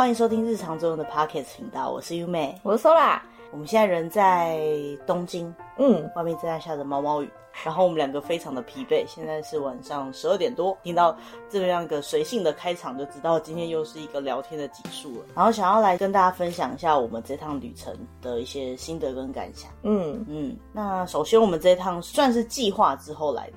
欢迎收听日常作用的 Pocket 频道，我是优美，我是 Sola。我们现在人在东京，嗯，外面正在下着毛毛雨，然后我们两个非常的疲惫。现在是晚上十二点多，听到这样一个随性的开场，就知道今天又是一个聊天的集数了。然后想要来跟大家分享一下我们这趟旅程的一些心得跟感想。嗯嗯，那首先我们这趟算是计划之后来的。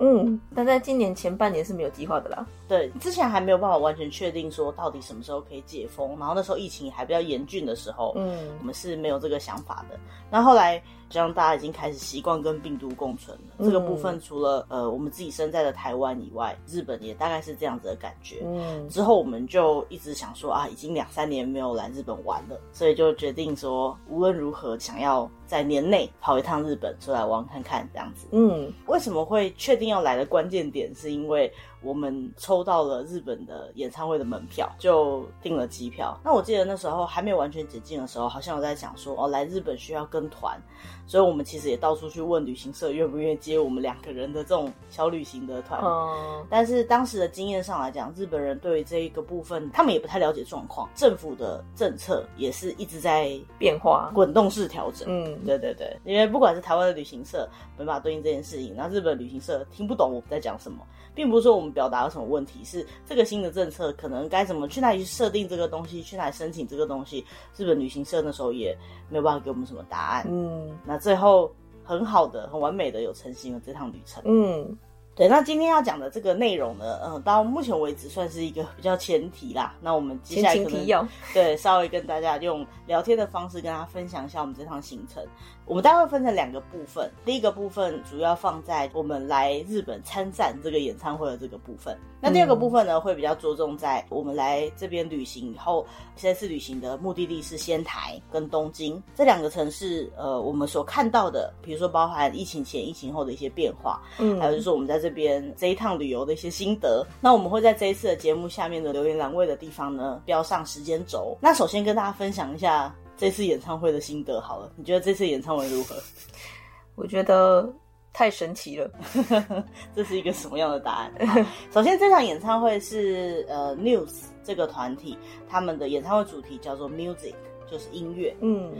嗯，但在今年前半年是没有计划的啦。对，之前还没有办法完全确定说到底什么时候可以解封，然后那时候疫情还比较严峻的时候，嗯，我们是没有这个想法的。那后来，像大家已经开始习惯跟病毒共存了，嗯、这个部分除了呃我们自己身在的台湾以外，日本也大概是这样子的感觉。嗯，之后我们就一直想说啊，已经两三年没有来日本玩了，所以就决定说无论如何想要在年内跑一趟日本出来玩看看这样子。嗯，为什么会确定要来的关键点是因为。我们抽到了日本的演唱会的门票，就订了机票。那我记得那时候还没有完全解禁的时候，好像有在讲说，哦，来日本需要跟团，所以我们其实也到处去问旅行社愿不愿意接我们两个人的这种小旅行的团。嗯，但是当时的经验上来讲，日本人对于这一个部分，他们也不太了解状况，政府的政策也是一直在变化、滚动式调整。嗯，对对对，因为不管是台湾的旅行社没办法对应这件事情，那日本旅行社听不懂我们在讲什么。并不是说我们表达了什么问题，是这个新的政策可能该怎么去哪里去设定这个东西，去哪里申请这个东西，日本旅行社那时候也没有办法给我们什么答案。嗯，那最后很好的、很完美的有成型了这趟旅程。嗯。对，那今天要讲的这个内容呢，嗯，到目前为止算是一个比较前提啦。那我们接下来可能对稍微跟大家用聊天的方式跟大家分享一下我们这趟行程。我们大概会分成两个部分，第一个部分主要放在我们来日本参战这个演唱会的这个部分。那第二个部分呢，会比较着重在我们来这边旅行以后，这次旅行的目的地是仙台跟东京这两个城市。呃，我们所看到的，比如说包含疫情前、疫情后的一些变化，嗯，还有就是我们在这。这边这一趟旅游的一些心得，那我们会在这一次的节目下面的留言栏位的地方呢，标上时间轴。那首先跟大家分享一下这次演唱会的心得好了，你觉得这次演唱会如何？我觉得太神奇了，这是一个什么样的答案？首先，这场演唱会是呃 News 这个团体他们的演唱会主题叫做 Music，就是音乐。嗯。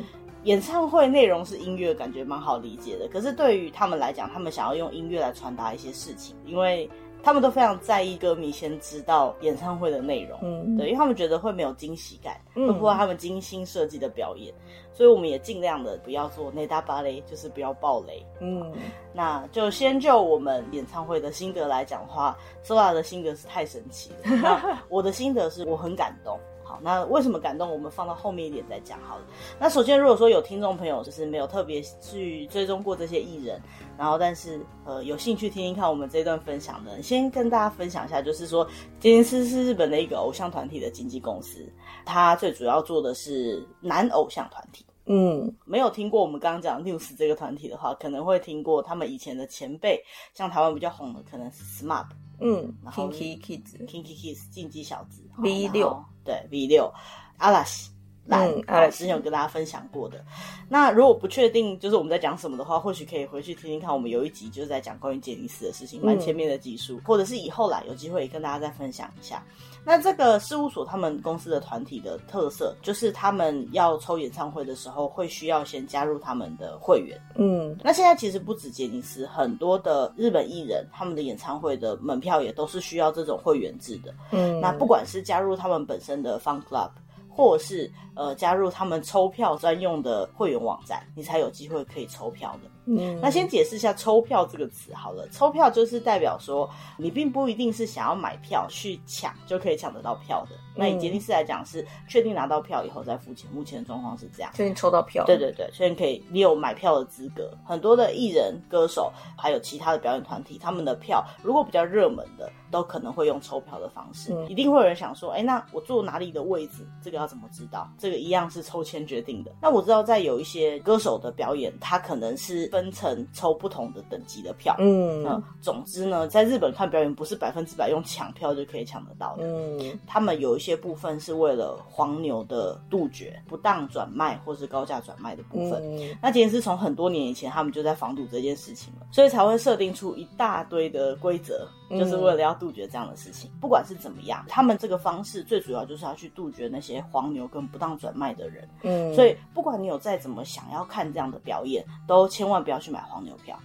演唱会内容是音乐，感觉蛮好理解的。可是对于他们来讲，他们想要用音乐来传达一些事情，因为他们都非常在意歌迷先知道演唱会的内容，嗯，对，因为他们觉得会没有惊喜感，会破坏他们精心设计的表演。所以我们也尽量的不要做内搭芭蕾，就是不要爆雷。嗯，那就先就我们演唱会的心得来讲的话，Sola 的心得是太神奇了。那我的心得是我很感动。好，那为什么感动？我们放到后面一点再讲好了。那首先，如果说有听众朋友就是没有特别去追踪过这些艺人，然后但是呃有兴趣听听看我们这段分享的，先跟大家分享一下，就是说杰尼斯是日本的一个偶像团体的经纪公司，它最主要做的是男偶像团体。嗯，没有听过我们刚刚讲 News 这个团体的话，可能会听过他们以前的前辈，像台湾比较红的可能是 SMAP。嗯，Kinky Kids，Kinky Kids，进击小子，V 六，对，V 六，阿拉斯，嗯，阿拉西之前有跟大家分享过的。那如果不确定就是我们在讲什么的话，或许可以回去听听看，我们有一集就是在讲关于杰尼斯的事情，蛮前面的技术，或者是以后啦有机会跟大家再分享一下。那这个事务所他们公司的团体的特色，就是他们要抽演唱会的时候，会需要先加入他们的会员。嗯，那现在其实不止杰尼斯，很多的日本艺人，他们的演唱会的门票也都是需要这种会员制的。嗯，那不管是加入他们本身的 Fun Club，或是呃加入他们抽票专用的会员网站，你才有机会可以抽票的。嗯，那先解释一下“抽票”这个词好了。抽票就是代表说，你并不一定是想要买票去抢就可以抢得到票的。那以杰尼斯来讲，是确定拿到票以后再付钱。目前的状况是这样，确定抽到票。对对对，确定可以，你有买票的资格。很多的艺人、歌手，还有其他的表演团体，他们的票如果比较热门的，都可能会用抽票的方式。嗯、一定会有人想说，哎，那我坐哪里的位置？这个要怎么知道？这个一样是抽签决定的。那我知道，在有一些歌手的表演，他可能是分成抽不同的等级的票。嗯嗯。总之呢，在日本看表演，不是百分之百用抢票就可以抢得到的。嗯。他们有一些部分是为了黄牛的杜绝、不当转卖或是高价转卖的部分。嗯。那其实是从很多年以前，他们就在防堵这件事情了，所以才会设定出一大堆的规则。就是为了要杜绝这样的事情。不管是怎么样，他们这个方式最主要就是要去杜绝那些黄牛跟不当转卖的人。嗯，所以不管你有再怎么想要看这样的表演，都千万不要去买黄牛票。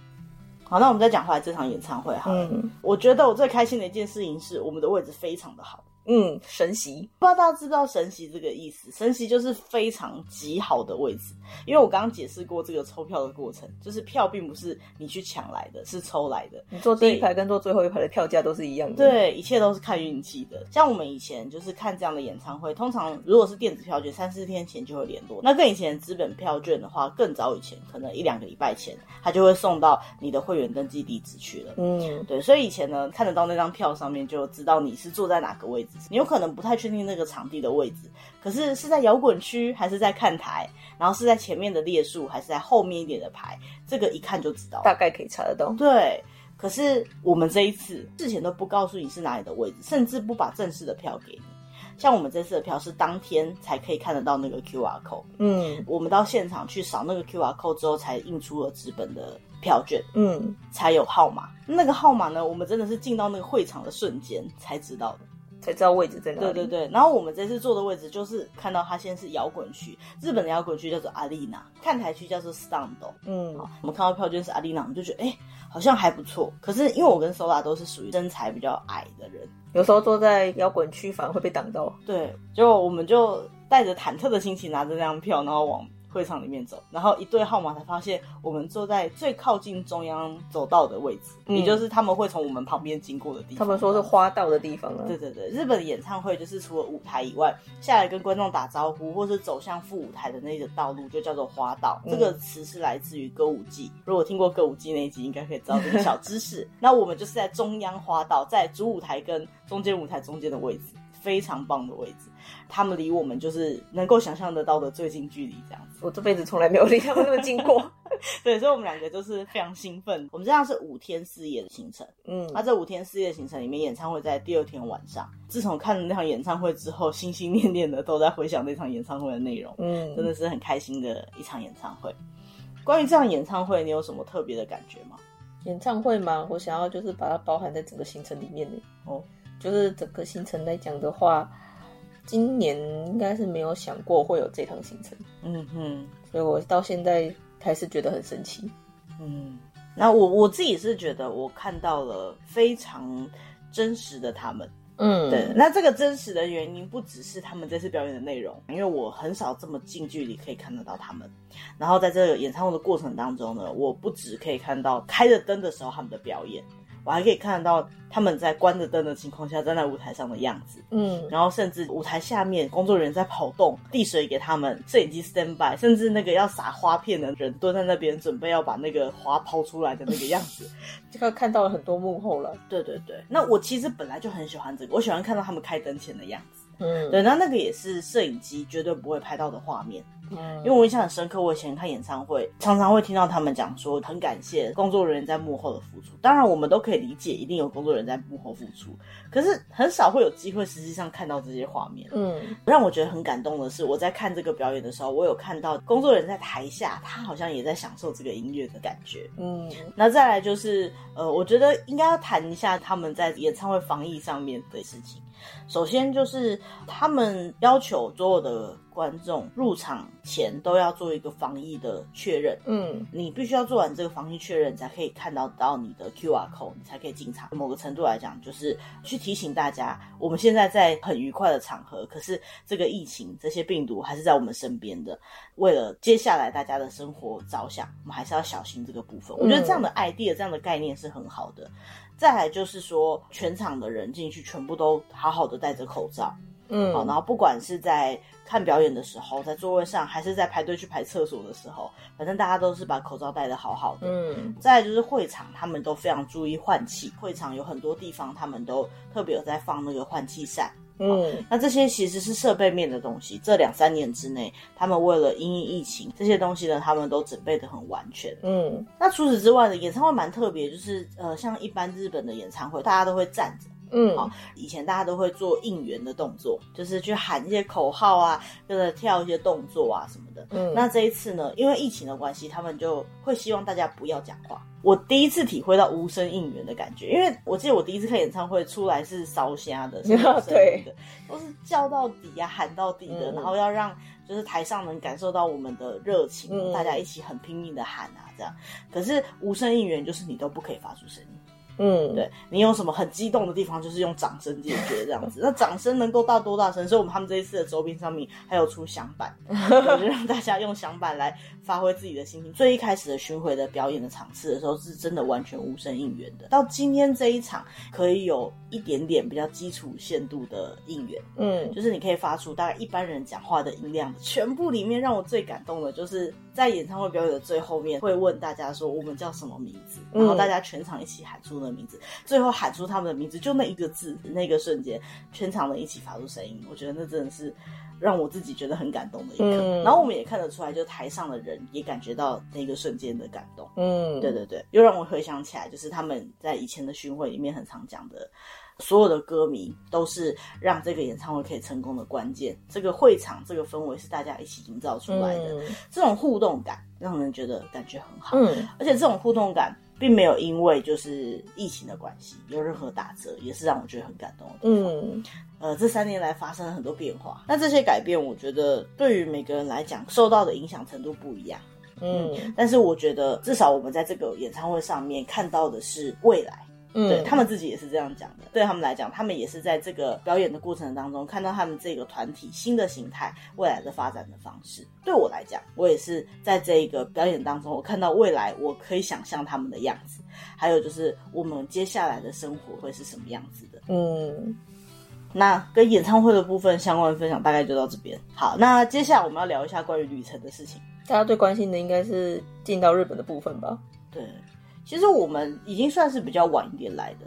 好，那我们再讲回来这场演唱会哈。嗯，我觉得我最开心的一件事情是我们的位置非常的好。嗯，神席，不知道大家知不知道神席这个意思？神席就是非常极好的位置，因为我刚刚解释过这个抽票的过程，就是票并不是你去抢来的，是抽来的。你坐第一排跟坐最后一排的票价都是一样的。对，一切都是看运气的。像我们以前就是看这样的演唱会，通常如果是电子票券，三四天前就会联络。那跟以前资本票券的话，更早以前，可能一两个礼拜前，他就会送到你的会员登记地址去了。嗯，对，所以以前呢，看得到那张票上面就知道你是坐在哪个位置。你有可能不太确定那个场地的位置，可是是在摇滚区还是在看台，然后是在前面的列数还是在后面一点的排，这个一看就知道，大概可以查得到。对，可是我们这一次事前都不告诉你是哪里的位置，甚至不把正式的票给你。像我们这次的票是当天才可以看得到那个 QR code，嗯，我们到现场去扫那个 QR code 之后，才印出了纸本的票券，嗯，才有号码。那个号码呢，我们真的是进到那个会场的瞬间才知道的。才知道位置在哪里。对对对，然后我们这次坐的位置就是看到它现在是摇滚区，日本的摇滚区叫做阿丽娜，看台区叫做 stand。嗯，好，我们看到票券是阿丽娜，我们就觉得哎、欸，好像还不错。可是因为我跟 Sola 都是属于身材比较矮的人，有时候坐在摇滚区反而会被挡到。对，就我们就带着忐忑的心情拿着那张票，然后往。会场里面走，然后一对号码才发现我们坐在最靠近中央走道的位置，嗯、也就是他们会从我们旁边经过的地方。他们说是花道的地方啊。对对对，日本的演唱会就是除了舞台以外，下来跟观众打招呼或是走向副舞台的那个道路就叫做花道。嗯、这个词是来自于歌舞伎，如果听过歌舞伎那一集，应该可以知道这个小知识。那我们就是在中央花道，在主舞台跟中间舞台中间的位置。非常棒的位置，他们离我们就是能够想象得到的最近距离，这样子。我这辈子从来没有离他们那么近过。对，所以我们两个就是非常兴奋。我们这样是五天四夜的行程，嗯，那这五天四夜的行程里面，演唱会在第二天晚上。自从看了那场演唱会之后，心心念念的都在回想那场演唱会的内容，嗯，真的是很开心的一场演唱会。关于这场演唱会，你有什么特别的感觉吗？演唱会吗？我想要就是把它包含在整个行程里面的哦。就是整个行程来讲的话，今年应该是没有想过会有这趟行程，嗯哼，所以我到现在还是觉得很神奇，嗯，那我我自己是觉得我看到了非常真实的他们，嗯，对，那这个真实的原因不只是他们这次表演的内容，因为我很少这么近距离可以看得到他们，然后在这个演唱会的过程当中呢，我不只可以看到开着灯的时候他们的表演。我还可以看得到他们在关着灯的情况下站在舞台上的样子，嗯，然后甚至舞台下面工作人员在跑动，递水给他们，摄影机 stand by，甚至那个要撒花片的人蹲在那边准备要把那个花抛出来的那个样子，这个看到了很多幕后了。对对对，那我其实本来就很喜欢这个，我喜欢看到他们开灯前的样子。嗯，对，那那个也是摄影机绝对不会拍到的画面。嗯，因为我印象很深刻，我以前看演唱会，常常会听到他们讲说很感谢工作人员在幕后的付出。当然，我们都可以理解，一定有工作人员在幕后付出，可是很少会有机会实际上看到这些画面。嗯，让我觉得很感动的是，我在看这个表演的时候，我有看到工作人员在台下，他好像也在享受这个音乐的感觉。嗯，那再来就是，呃，我觉得应该要谈一下他们在演唱会防疫上面的事情。首先就是他们要求所有的观众入场前都要做一个防疫的确认，嗯，你必须要做完这个防疫确认，才可以看到到你的 QR code，你才可以进场。某个程度来讲，就是去提醒大家，我们现在在很愉快的场合，可是这个疫情这些病毒还是在我们身边的。为了接下来大家的生活着想，我们还是要小心这个部分。我觉得这样的 idea，这样的概念是很好的。再来就是说，全场的人进去全部都好好的戴着口罩，嗯，好，然后不管是在看表演的时候，在座位上，还是在排队去排厕所的时候，反正大家都是把口罩戴得好好的，嗯。再来就是会场，他们都非常注意换气，会场有很多地方他们都特别有在放那个换气扇。嗯，那这些其实是设备面的东西。这两三年之内，他们为了因应疫情，这些东西呢，他们都准备的很完全。嗯，那除此之外呢演唱会蛮特别，就是呃，像一般日本的演唱会，大家都会站着。嗯，好，以前大家都会做应援的动作，就是去喊一些口号啊，跟着跳一些动作啊什么的。嗯，那这一次呢，因为疫情的关系，他们就会希望大家不要讲话。我第一次体会到无声应援的感觉，因为我记得我第一次看演唱会出来是烧瞎的，是无声的，对，都是叫到底啊，喊到底的，嗯、然后要让就是台上能感受到我们的热情，嗯、大家一起很拼命的喊啊，这样。可是无声应援就是你都不可以发出声音。嗯，对，你有什么很激动的地方，就是用掌声解决这样子。那掌声能够到多大声？所以我们他们这一次的周边上面还有出响板，就让大家用响板来发挥自己的心情。最一开始的巡回的表演的场次的时候，是真的完全无声应援的。到今天这一场，可以有一点点比较基础限度的应援，嗯，就是你可以发出大概一般人讲话的音量。全部里面让我最感动的就是在演唱会表演的最后面，会问大家说我们叫什么名字，然后大家全场一起喊出。的名字，最后喊出他们的名字，就那一个字，那个瞬间，全场人一起发出声音，我觉得那真的是让我自己觉得很感动的一刻。嗯、然后我们也看得出来，就台上的人也感觉到那个瞬间的感动。嗯，对对对，又让我回想起来，就是他们在以前的巡回里面很常讲的，所有的歌迷都是让这个演唱会可以成功的关键。这个会场，这个氛围是大家一起营造出来的，嗯、这种互动感让人觉得感觉很好。嗯，而且这种互动感。并没有因为就是疫情的关系有任何打折，也是让我觉得很感动。嗯，呃，这三年来发生了很多变化，那这些改变，我觉得对于每个人来讲，受到的影响程度不一样。嗯，嗯，但是我觉得至少我们在这个演唱会上面看到的是未来。嗯，对，他们自己也是这样讲的。对他们来讲，他们也是在这个表演的过程当中看到他们这个团体新的形态、未来的发展的方式。对我来讲，我也是在这个表演当中，我看到未来，我可以想象他们的样子。还有就是我们接下来的生活会是什么样子的。嗯，那跟演唱会的部分相关的分享大概就到这边。好，那接下来我们要聊一下关于旅程的事情。大家最关心的应该是进到日本的部分吧？对。其实我们已经算是比较晚一点来的。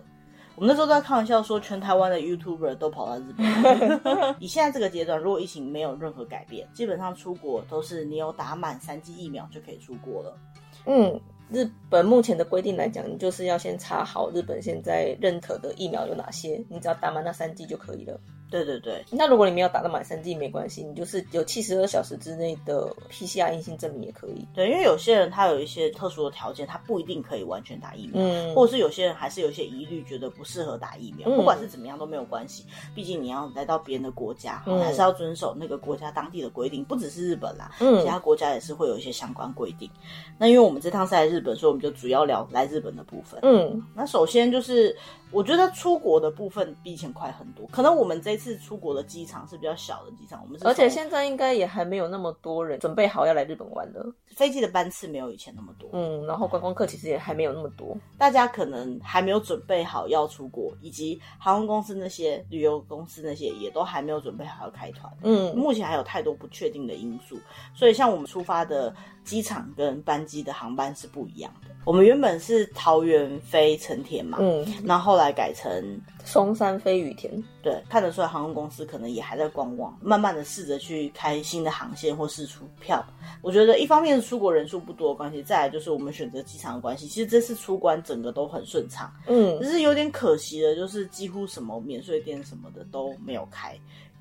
我们那时候在开玩笑说，全台湾的 YouTuber 都跑到日本。以现在这个阶段，如果疫情没有任何改变，基本上出国都是你有打满三剂疫苗就可以出国了。嗯，日本目前的规定来讲，你就是要先查好日本现在认可的疫苗有哪些，你只要打满那三剂就可以了。对对对，那如果你没有打到满三剂没关系，你就是有七十二小时之内的 PCR 阴性证明也可以。对，因为有些人他有一些特殊的条件，他不一定可以完全打疫苗，嗯，或者是有些人还是有些疑虑，觉得不适合打疫苗。嗯、不管是怎么样都没有关系，毕竟你要来到别人的国家，嗯、还是要遵守那个国家当地的规定。不只是日本啦，嗯，其他国家也是会有一些相关规定。那因为我们这趟是来日本，所以我们就主要聊来日本的部分。嗯，那首先就是。我觉得出国的部分比以前快很多，可能我们这次出国的机场是比较小的机场，我们是而且现在应该也还没有那么多人准备好要来日本玩的，飞机的班次没有以前那么多，嗯，然后观光客其实也还没有那么多，大家可能还没有准备好要出国，以及航空公司那些旅游公司那些也都还没有准备好要开团，嗯，目前还有太多不确定的因素，所以像我们出发的机场跟班机的航班是不一样的。我们原本是桃园飞成田嘛，嗯，那后后来改成松山飞羽田。对，看得出来航空公司可能也还在观望，慢慢的试着去开新的航线或试出票。我觉得一方面是出国人数不多的关系，再来就是我们选择机场的关系。其实这次出关整个都很顺畅，嗯，只是有点可惜的，就是几乎什么免税店什么的都没有开。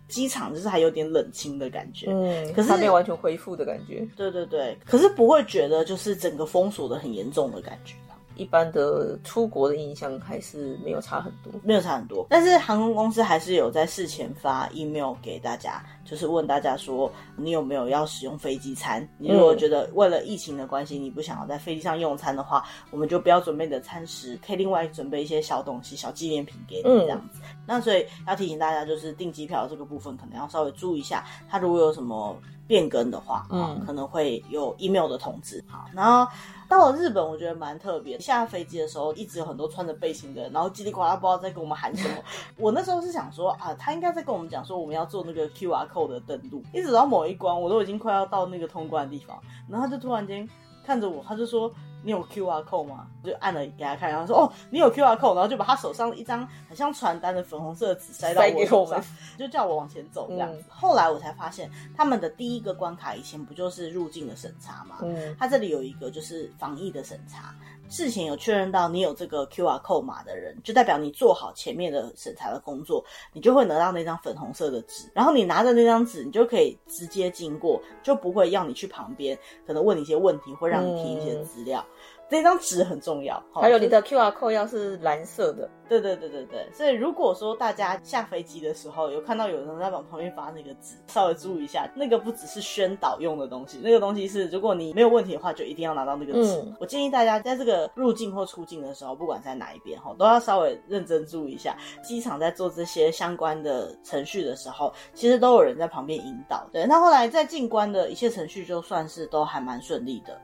机场就是还有点冷清的感觉，嗯，可是还没有完全恢复的感觉。对对对，可是不会觉得就是整个封锁的很严重的感觉。一般的出国的印象还是没有差很多，没有差很多。但是航空公司还是有在事前发 email 给大家，就是问大家说你有没有要使用飞机餐。你如果觉得为了疫情的关系，你不想要在飞机上用餐的话，我们就不要准备你的餐食，可以另外准备一些小东西、小纪念品给你这样子。嗯、那所以要提醒大家，就是订机票这个部分可能要稍微注意一下，它如果有什么变更的话，嗯，可能会有 email 的通知。好，然后。到了日本，我觉得蛮特别。下飞机的时候，一直有很多穿着背心的人，然后叽里呱啦不知道在跟我们喊什么。我那时候是想说啊，他应该在跟我们讲说我们要做那个 QR code 的登录。一直到某一关，我都已经快要到那个通关的地方，然后他就突然间看着我，他就说。你有 QR code 吗？我就按了给他看，然后说哦，你有 QR code，然后就把他手上一张很像传单的粉红色的纸塞到我手上，就叫我往前走这样子。嗯、后来我才发现，他们的第一个关卡以前不就是入境的审查吗？嗯，他这里有一个就是防疫的审查。事前有确认到你有这个 QR code 码的人，就代表你做好前面的审查的工作，你就会拿到那张粉红色的纸，然后你拿着那张纸，你就可以直接经过，就不会要你去旁边，可能问你一些问题，会让你填一些资料。嗯这张纸很重要，还有你的 QR code 要是蓝色的。对对对对对，所以如果说大家下飞机的时候有看到有人在往旁边发那个纸，稍微注意一下，那个不只是宣导用的东西，那个东西是如果你没有问题的话，就一定要拿到那个纸。嗯、我建议大家在这个入境或出境的时候，不管在哪一边哈，都要稍微认真注意一下。机场在做这些相关的程序的时候，其实都有人在旁边引导。对，那后来在进关的一切程序，就算是都还蛮顺利的。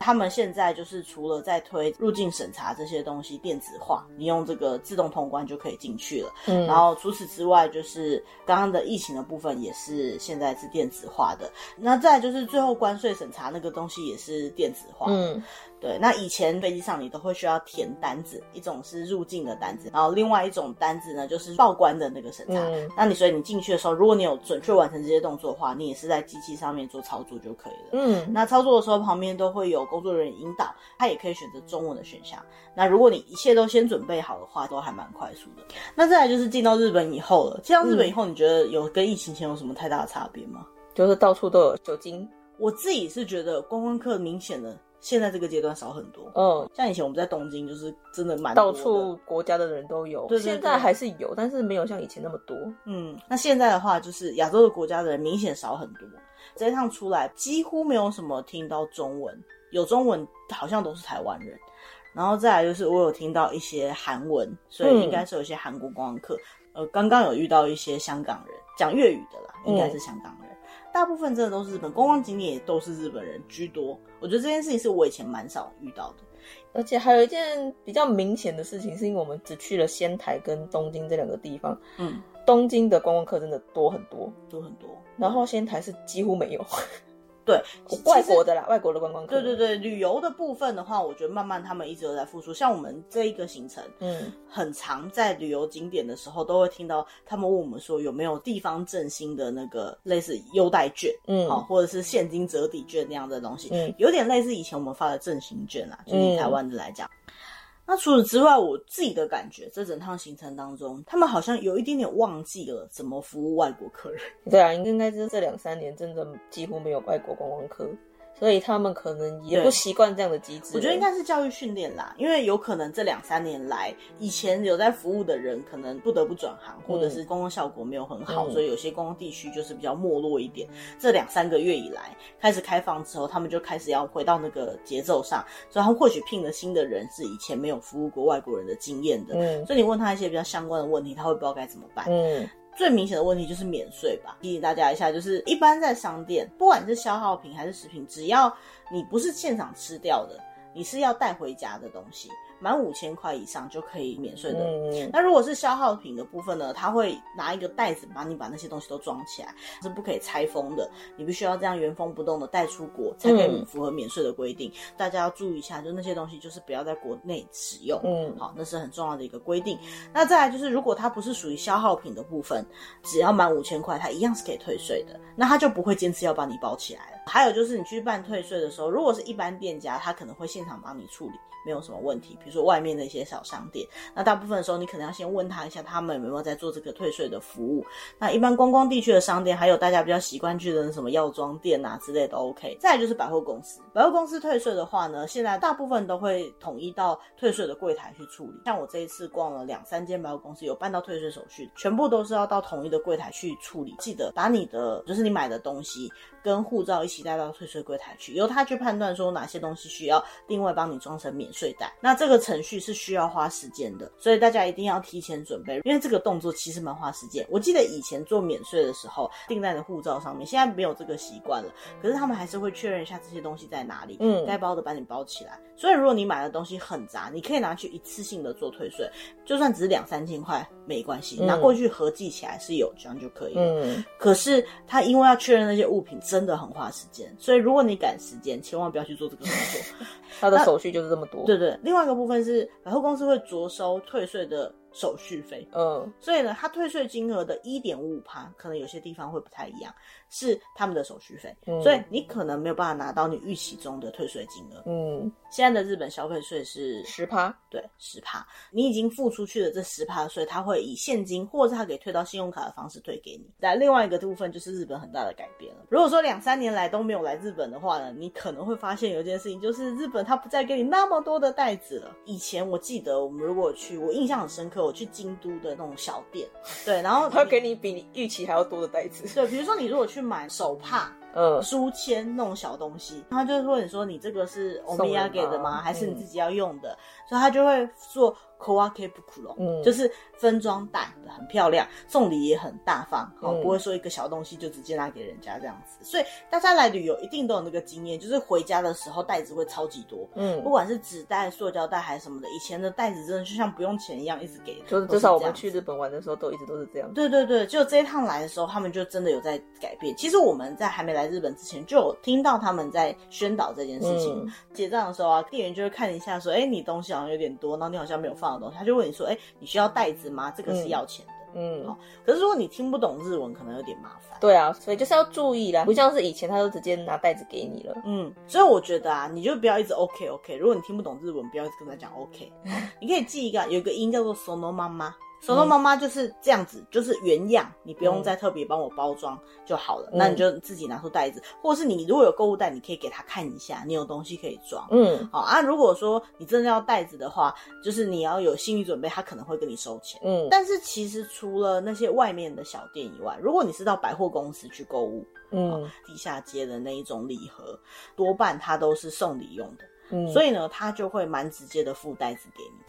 他们现在就是除了在推入境审查这些东西电子化，你用这个自动通关就可以进去了。嗯，然后除此之外，就是刚刚的疫情的部分也是现在是电子化的。那再就是最后关税审查那个东西也是电子化。嗯。对，那以前飞机上你都会需要填单子，一种是入境的单子，然后另外一种单子呢就是报关的那个审查。嗯，那你所以你进去的时候，如果你有准确完成这些动作的话，你也是在机器上面做操作就可以了。嗯，那操作的时候旁边都会有工作人员引导，他也可以选择中文的选项。那如果你一切都先准备好的话，都还蛮快速的。那再来就是进到日本以后了，进到日本以后，你觉得有跟疫情前有什么太大的差别吗？就是到处都有酒精。我自己是觉得观光客明显的。现在这个阶段少很多，嗯，像以前我们在东京就是真的蛮，到处国家的人都有，对，对，对，现在还是有，但是没有像以前那么多，嗯，那现在的话就是亚洲的国家的人明显少很多，这一趟出来几乎没有什么听到中文，有中文好像都是台湾人，然后再来就是我有听到一些韩文，所以应该是有一些韩国观光客，嗯、呃，刚刚有遇到一些香港人讲粤语的啦，应该是香港人。嗯大部分真的都是日本观光景点，也都是日本人居多。我觉得这件事情是我以前蛮少遇到的，而且还有一件比较明显的事情，是因为我们只去了仙台跟东京这两个地方。嗯，东京的观光客真的多很多，多很多，然后仙台是几乎没有。对，外国的啦，外国的观光客。对对对，旅游的部分的话，我觉得慢慢他们一直都在复苏。像我们这一个行程，嗯，很常在旅游景点的时候，都会听到他们问我们说有没有地方振兴的那个类似优待券，嗯，好，或者是现金折抵券那样的东西，嗯，有点类似以前我们发的振兴券啊，就是以台湾的来讲。嗯那除此之外，我自己的感觉，这整趟行程当中，他们好像有一点点忘记了怎么服务外国客人。对啊，应该是这两三年真的几乎没有外国观光客。所以他们可能也不习惯这样的机制。我觉得应该是教育训练啦，因为有可能这两三年来，以前有在服务的人可能不得不转行，或者是公共效果没有很好，嗯、所以有些公共地区就是比较没落一点。嗯、这两三个月以来开始开放之后，他们就开始要回到那个节奏上，所以他们或许聘了新的人是以前没有服务过外国人的经验的，嗯，所以你问他一些比较相关的问题，他会不知道该怎么办，嗯。最明显的问题就是免税吧，提醒大家一下，就是一般在商店，不管是消耗品还是食品，只要你不是现场吃掉的，你是要带回家的东西。满五千块以上就可以免税的。嗯、那如果是消耗品的部分呢？他会拿一个袋子帮你把那些东西都装起来，是不可以拆封的。你必须要这样原封不动的带出国，才可以符合免税的规定。嗯、大家要注意一下，就那些东西就是不要在国内使用。嗯，好，那是很重要的一个规定。那再来就是，如果它不是属于消耗品的部分，只要满五千块，它一样是可以退税的。那他就不会坚持要把你包起来了。还有就是，你去办退税的时候，如果是一般店家，他可能会现场帮你处理。没有什么问题，比如说外面的一些小商店，那大部分的时候你可能要先问他一下，他们有没有在做这个退税的服务。那一般观光地区的商店，还有大家比较习惯去的什么药妆店啊之类的，OK。再就是百货公司，百货公司退税的话呢，现在大部分都会统一到退税的柜台去处理。像我这一次逛了两三间百货公司，有办到退税手续，全部都是要到统一的柜台去处理。记得把你的就是你买的东西跟护照一起带到退税柜台去，由他去判断说哪些东西需要另外帮你装成免税袋，那这个程序是需要花时间的，所以大家一定要提前准备，因为这个动作其实蛮花时间。我记得以前做免税的时候，订在的护照上面，现在没有这个习惯了，可是他们还是会确认一下这些东西在哪里，嗯，该包的把你包起来。所以如果你买的东西很杂，你可以拿去一次性的做退税，就算只是两三千块没关系，拿过去合计起来是有这样就可以了。嗯，可是他因为要确认那些物品真的很花时间，所以如果你赶时间，千万不要去做这个工作。他的手续就是这么多。对对。另外一个部分是百货公司会着收退税的手续费。嗯，所以呢，他退税金额的一点五五趴，可能有些地方会不太一样，是他们的手续费。嗯，所以你可能没有办法拿到你预期中的退税金额。嗯，现在的日本消费税是十趴，对，十趴。你已经付出去的这十趴税，他会以现金或者是他给退到信用卡的方式退给你。但另外一个部分就是日本很大的改变了。如果说两三年来都没有来日本的话呢，你可能会发现有一件事情，就是日本他不再给你那么多的袋子了。以前我记得我们如果去，我印象很深刻。我去京都的那种小店，对，然后 他会给你比你预期还要多的袋子。对，比如说你如果去买手帕、呃书签那种小东西，他就会问你说，你这个是欧米亚给的吗？还是你自己要用的？嗯、所以他就会做。Kowake Bukuro，嗯，就是分装袋，很漂亮，送礼也很大方，好、嗯，不会说一个小东西就直接拿给人家这样子。所以大家来旅游一定都有那个经验，就是回家的时候袋子会超级多，嗯，不管是纸袋、塑胶袋还是什么的，以前的袋子真的就像不用钱一样，一直给。就是至少我们去日本玩的时候都一直都是这样。对对对，就这一趟来的时候，他们就真的有在改变。其实我们在还没来日本之前，就有听到他们在宣导这件事情。嗯、结账的时候啊，店员就会看一下说，哎、欸，你东西好像有点多，然后你好像没有放的东西，他就问你说。哎，你需要袋子吗？这个是要钱的。嗯，好、哦。可是如果你听不懂日文，可能有点麻烦。对啊，所以就是要注意啦，不像是以前他都直接拿袋子给你了。嗯，所以我觉得啊，你就不要一直 OK OK。如果你听不懂日文，不要一直跟他讲 OK。你可以记一个，有一个音叫做 Sono Mama。手动妈妈就是这样子，嗯、就是原样，你不用再特别帮我包装就好了。嗯、那你就自己拿出袋子，或者是你如果有购物袋，你可以给他看一下，你有东西可以装。嗯，好啊。如果说你真的要袋子的话，就是你要有心理准备，他可能会跟你收钱。嗯，但是其实除了那些外面的小店以外，如果你是到百货公司去购物，嗯，地下街的那一种礼盒，多半它都是送礼用的。嗯，所以呢，他就会蛮直接的附袋子给你。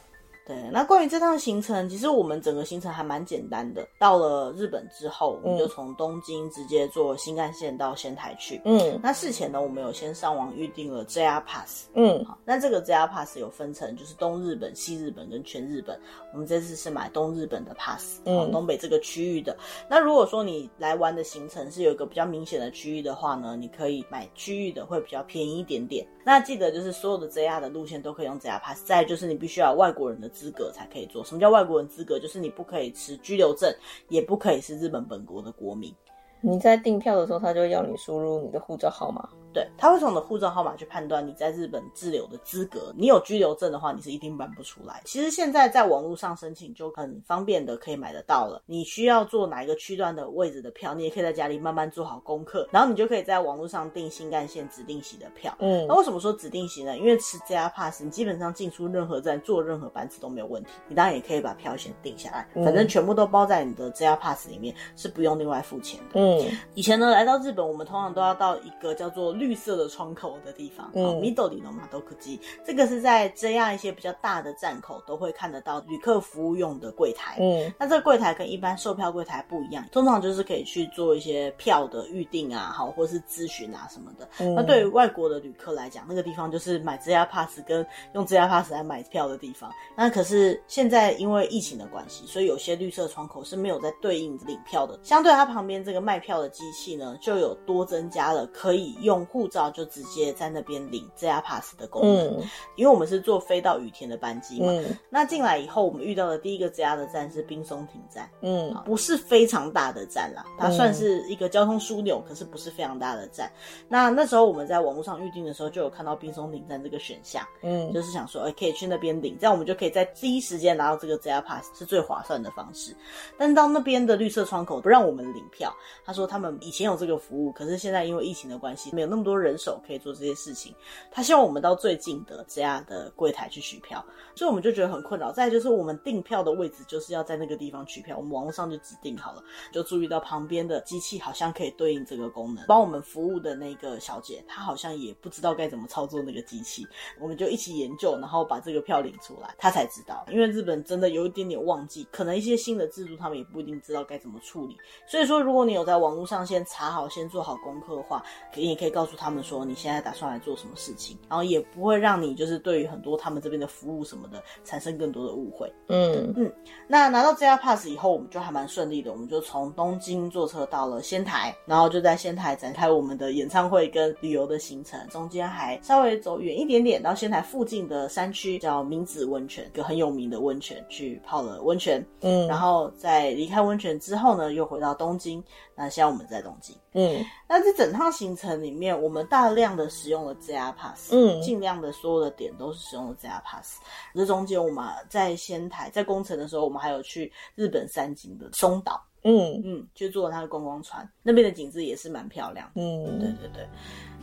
对，那关于这趟行程，其实我们整个行程还蛮简单的。到了日本之后，我们就从东京直接坐新干线到仙台去。嗯，那事前呢，我们有先上网预定了 JR Pass。嗯，好，那这个 JR Pass 有分成，就是东日本、西日本跟全日本。我们这次是买东日本的 Pass，嗯，东北这个区域的。那如果说你来玩的行程是有一个比较明显的区域的话呢，你可以买区域的，会比较便宜一点点。那记得就是所有的 JR 的路线都可以用 JR Pass。再就是你必须要有外国人的资格才可以做。什么叫外国人资格？就是你不可以持居留证，也不可以是日本本国的国民。你在订票的时候，他就要你输入你的护照号码。对，他会从你的护照号码去判断你在日本滞留的资格。你有居留证的话，你是一定办不出来。其实现在在网络上申请就很方便的可以买得到了。你需要坐哪一个区段的位置的票，你也可以在家里慢慢做好功课，然后你就可以在网络上订新干线指定席的票。嗯，那为什么说指定席呢？因为持 JR Pass，你基本上进出任何站坐任何班次都没有问题。你当然也可以把票先订下来，反正全部都包在你的 JR Pass 里面，是不用另外付钱的。嗯，以前呢来到日本，我们通常都要到一个叫做绿色的窗口的地方，嗯，Midori no Madoguchi，这个是在这样一些比较大的站口都会看得到旅客服务用的柜台，嗯，那这个柜台跟一般售票柜台不一样，通常就是可以去做一些票的预定啊，好，或是咨询啊什么的。嗯，那对于外国的旅客来讲，那个地方就是买 JR Pass 跟用 JR Pass 来买票的地方。那可是现在因为疫情的关系，所以有些绿色窗口是没有在对应领票的。相对它旁边这个卖票的机器呢，就有多增加了可以用护照就直接在那边领 JR Pass 的功能，嗯、因为我们是坐飞到羽田的班机嘛。嗯、那进来以后，我们遇到的第一个 JR 的站是冰松亭站，嗯，不是非常大的站啦，它算是一个交通枢纽，可是不是非常大的站。那那时候我们在网络上预定的时候，就有看到冰松町站这个选项，嗯，就是想说，哎、欸，可以去那边领，这样我们就可以在第一时间拿到这个 JR Pass，是最划算的方式。但到那边的绿色窗口不让我们领票，他说他们以前有这个服务，可是现在因为疫情的关系，没有那么多人手可以做这些事情，他希望我们到最近的这样的柜台去取票，所以我们就觉得很困扰。再就是我们订票的位置就是要在那个地方取票，我们网络上就指定好了，就注意到旁边的机器好像可以对应这个功能，帮我们服务的那个小姐，她好像也不知道该怎么操作那个机器，我们就一起研究，然后把这个票领出来，她才知道。因为日本真的有一点点忘记，可能一些新的制度他们也不一定知道该怎么处理。所以说，如果你有在网络上先查好，先做好功课的话，你也可以告诉他们说你现在打算来做什么事情，然后也不会让你就是对于很多他们这边的服务什么的产生更多的误会。嗯嗯，那拿到 JR Pass 以后，我们就还蛮顺利的，我们就从东京坐车到了仙台，然后就在仙台展开我们的演唱会跟旅游的行程，中间还稍微走远一点点到仙台附近的山区，叫明子温泉，一个很有名的温泉，去泡了温泉。嗯，然后在离开温泉之后呢，又回到东京。那现在我们在东京。嗯，那这整趟行程里面，我们大量的使用了 JR Pass，嗯，尽量的所有的点都是使用了 JR Pass。这中间我们在仙台在工程的时候，我们还有去日本三井的松岛。嗯嗯，就坐了他的观光船，那边的景致也是蛮漂亮。嗯，对对对。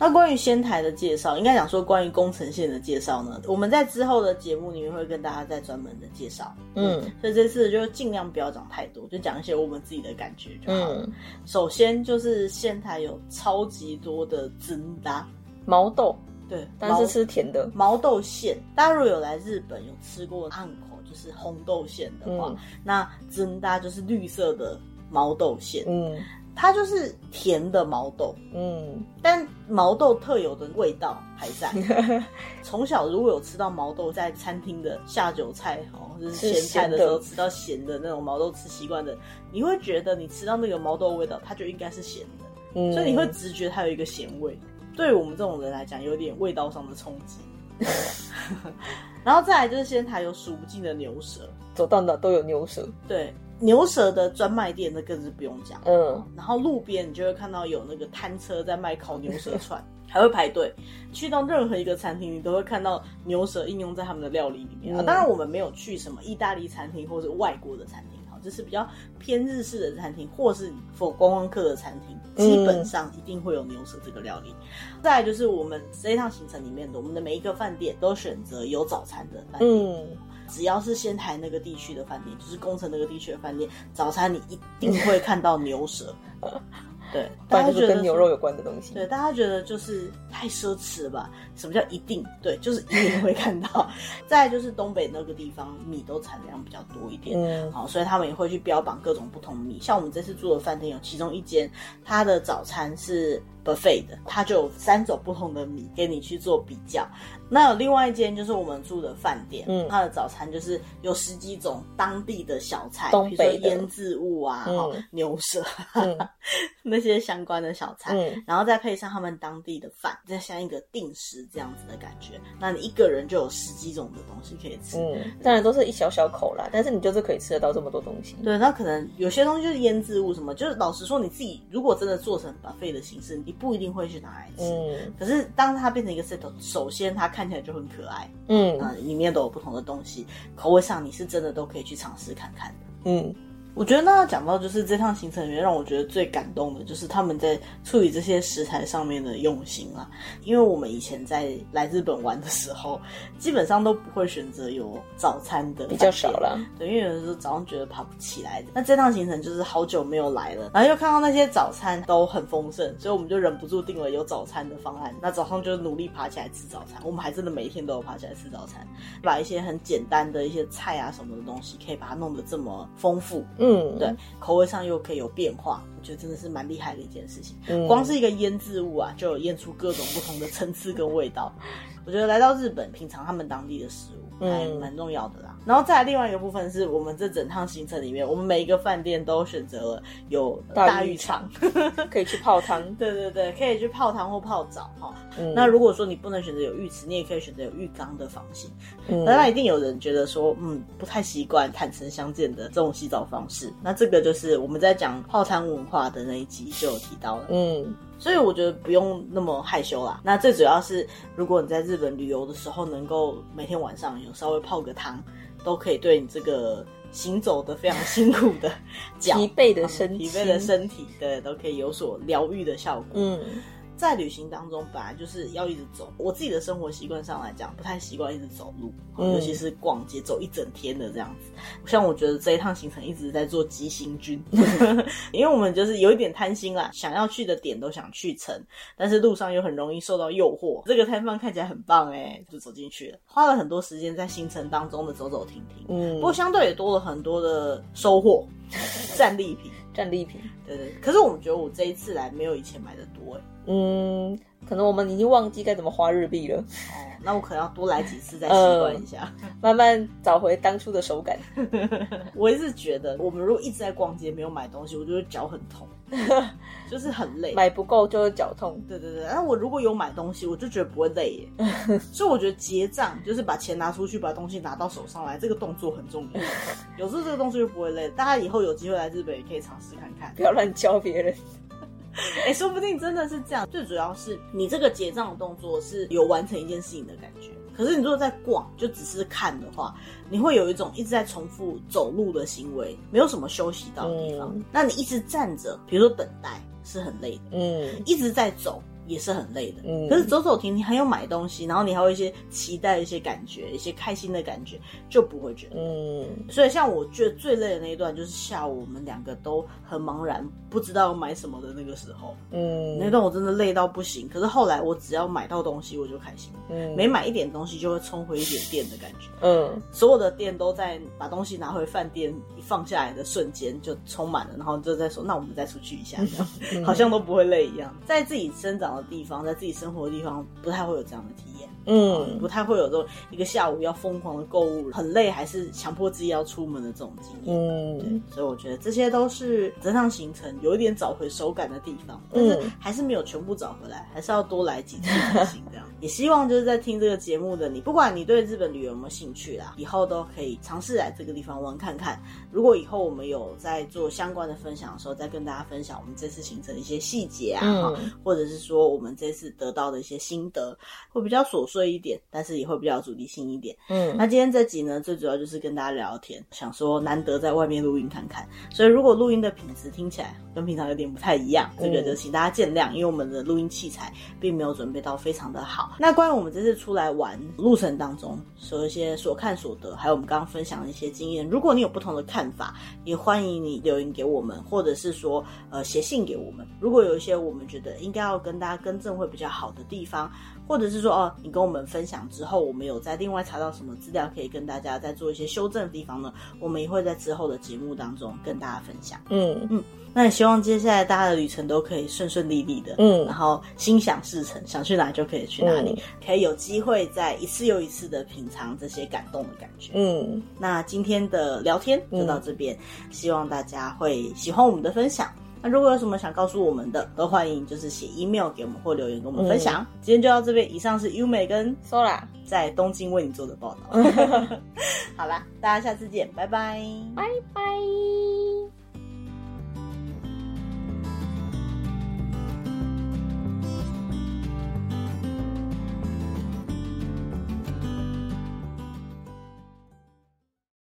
那关于仙台的介绍，应该讲说关于宫城县的介绍呢，我们在之后的节目里面会跟大家再专门的介绍。嗯，所以这次就尽量不要讲太多，就讲一些我们自己的感觉就好了。嗯，首先就是仙台有超级多的真拉毛豆，对，但是吃甜的毛豆馅。大家如果有来日本有吃过汉口，就是红豆馅的话，嗯，那真大就是绿色的毛豆馅。嗯。它就是甜的毛豆，嗯，但毛豆特有的味道还在。从小如果有吃到毛豆在餐厅的下酒菜哦，就是咸菜的时候吃到咸的那种毛豆吃习惯的，你会觉得你吃到那个毛豆的味道，它就应该是咸的，嗯，所以你会直觉它有一个咸味。对于我们这种人来讲，有点味道上的冲击。然后再来就是仙台有数不尽的牛舌，走到哪都有牛舌，对。牛舌的专卖店那更是不用讲，嗯，然后路边你就会看到有那个摊车在卖烤牛舌串，还会排队。去到任何一个餐厅，你都会看到牛舌应用在他们的料理里面啊。当然，我们没有去什么意大利餐厅或者外国的餐厅，好，这是比较偏日式的餐厅，或是 for 观光客的餐厅，基本上一定会有牛舌这个料理。再来就是我们这一趟行程里面的，我们的每一个饭店都选择有早餐的饭店。嗯只要是仙台那个地区的饭店，就是宫城那个地区的饭店，早餐你一定会看到牛舌。对，大家觉得跟牛肉有关的东西。对，大家觉得就是太奢侈了吧？什么叫一定？对，就是一定会看到。再就是东北那个地方米都产量比较多一点，嗯，好，所以他们也会去标榜各种不同米。像我们这次住的饭店有其中一间，它的早餐是 buffet 的，它就有三种不同的米给你去做比较。那有另外一间就是我们住的饭店，嗯，它的早餐就是有十几种当地的小菜，比如说腌制物啊，嗯、牛舌，嗯、那些相关的小菜，嗯、然后再配上他们当地的饭，再像一个定时这样子的感觉。那你一个人就有十几种的东西可以吃，嗯，当然都是一小小口啦，但是你就是可以吃得到这么多东西。对，那可能有些东西就是腌制物什么，就是老实说你自己如果真的做成 buffet 的形式，你不一定会去拿来吃。嗯，可是当它变成一个 set，首先它。看起来就很可爱，嗯，啊，里面都有不同的东西，口味上你是真的都可以去尝试看看的，嗯。我觉得那讲到就是这趟行程里面让我觉得最感动的，就是他们在处理这些食材上面的用心啊。因为我们以前在来日本玩的时候，基本上都不会选择有早餐的，比较少了。对，因为有的时候早上觉得爬不起来的。那这趟行程就是好久没有来了，然后又看到那些早餐都很丰盛，所以我们就忍不住订了有早餐的方案。那早上就努力爬起来吃早餐，我们还真的每一天都有爬起来吃早餐，把一些很简单的一些菜啊什么的东西，可以把它弄得这么丰富。嗯，对，口味上又可以有变化，我觉得真的是蛮厉害的一件事情。嗯，光是一个腌制物啊，就有腌出各种不同的层次跟味道。我觉得来到日本品尝他们当地的食物。还蛮重要的啦，然后再来另外一个部分是我们这整趟行程里面，我们每一个饭店都选择了有大浴场，可以去泡汤。对对对，可以去泡汤或泡澡哈。嗯、那如果说你不能选择有浴池，你也可以选择有浴缸的房型。嗯，那一定有人觉得说，嗯，不太习惯坦诚相见的这种洗澡方式。那这个就是我们在讲泡汤文化的那一集就有提到了。嗯。所以我觉得不用那么害羞啦。那最主要是，如果你在日本旅游的时候，能够每天晚上有稍微泡个汤，都可以对你这个行走的非常辛苦的脚、疲惫的身体、疲惫的身体，对，都可以有所疗愈的效果。嗯。在旅行当中，本来就是要一直走。我自己的生活习惯上来讲，不太习惯一直走路，嗯、尤其是逛街走一整天的这样子。像我觉得这一趟行程一直在做急行军，因为我们就是有一点贪心啦，想要去的点都想去成，但是路上又很容易受到诱惑。这个摊贩看起来很棒哎，就走进去了，花了很多时间在行程当中的走走停停。嗯，不过相对也多了很多的收获，战利品。战利品。对对。可是我们觉得我这一次来没有以前买的多哎。嗯，可能我们已经忘记该怎么花日币了。哦，那我可能要多来几次再习惯一下，呃，慢慢找回当初的手感。我一直觉得，我们如果一直在逛街没有买东西，我就会脚很痛，就是很累，买不够就会脚痛。对对对，那我如果有买东西，我就觉得不会累耶。所以我觉得结账就是把钱拿出去，把东西拿到手上来，这个动作很重要。有时候这个动作就不会累。大家以后有机会来日本也可以尝试看看，不要乱教别人。哎、欸，说不定真的是这样。最主要是你这个结账的动作是有完成一件事情的感觉。可是你如果在逛，就只是看的话，你会有一种一直在重复走路的行为，没有什么休息到的地方。嗯、那你一直站着，比如说等待，是很累的。嗯，一直在走。也是很累的，嗯，可是走走停停，还有买东西，然后你还有一些期待、一些感觉、一些开心的感觉，就不会觉得，嗯。所以像我觉得最累的那一段，就是下午我们两个都很茫然，不知道要买什么的那个时候，嗯，那段我真的累到不行。可是后来我只要买到东西，我就开心，嗯，每买一点东西就会冲回一点电的感觉，嗯，所有的电都在把东西拿回饭店一放下来的瞬间就充满了，然后就在说，那我们再出去一下，这样，嗯，好像都不会累一样，在自己生长地方，在自己生活的地方，不太会有这样的验。嗯，不太会有这种一个下午要疯狂的购物，很累，还是强迫自己要出门的这种经验。嗯，对，所以我觉得这些都是这趟行程有一点找回手感的地方，但是还是没有全部找回来，还是要多来几次才行。这样，也希望就是在听这个节目的你，不管你对日本旅游有没有兴趣啦，以后都可以尝试来这个地方玩看看。如果以后我们有在做相关的分享的时候，再跟大家分享我们这次行程的一些细节啊，嗯、或者是说我们这次得到的一些心得，会比较琐碎。一点，但是也会比较主题性一点。嗯，那今天这集呢，最主要就是跟大家聊聊天，想说难得在外面录音看看，所以如果录音的品质听起来跟平常有点不太一样，这个就请大家见谅，因为我们的录音器材并没有准备到非常的好。那关于我们这次出来玩路程当中，说一些所看所得，还有我们刚刚分享的一些经验，如果你有不同的看法，也欢迎你留言给我们，或者是说呃写信给我们。如果有一些我们觉得应该要跟大家更正会比较好的地方。或者是说哦，你跟我们分享之后，我们有在另外查到什么资料可以跟大家再做一些修正的地方呢？我们也会在之后的节目当中跟大家分享。嗯嗯，那也希望接下来大家的旅程都可以顺顺利利的，嗯，然后心想事成，想去哪就可以去哪里，嗯、可以有机会再一次又一次的品尝这些感动的感觉。嗯，那今天的聊天就到这边，嗯、希望大家会喜欢我们的分享。那如果有什么想告诉我们的，都欢迎就是写 email 给我们或留言跟我们分享。嗯、今天就到这边，以上是优美跟 Sora 在东京为你做的报道。好啦，大家下次见，拜拜，拜拜。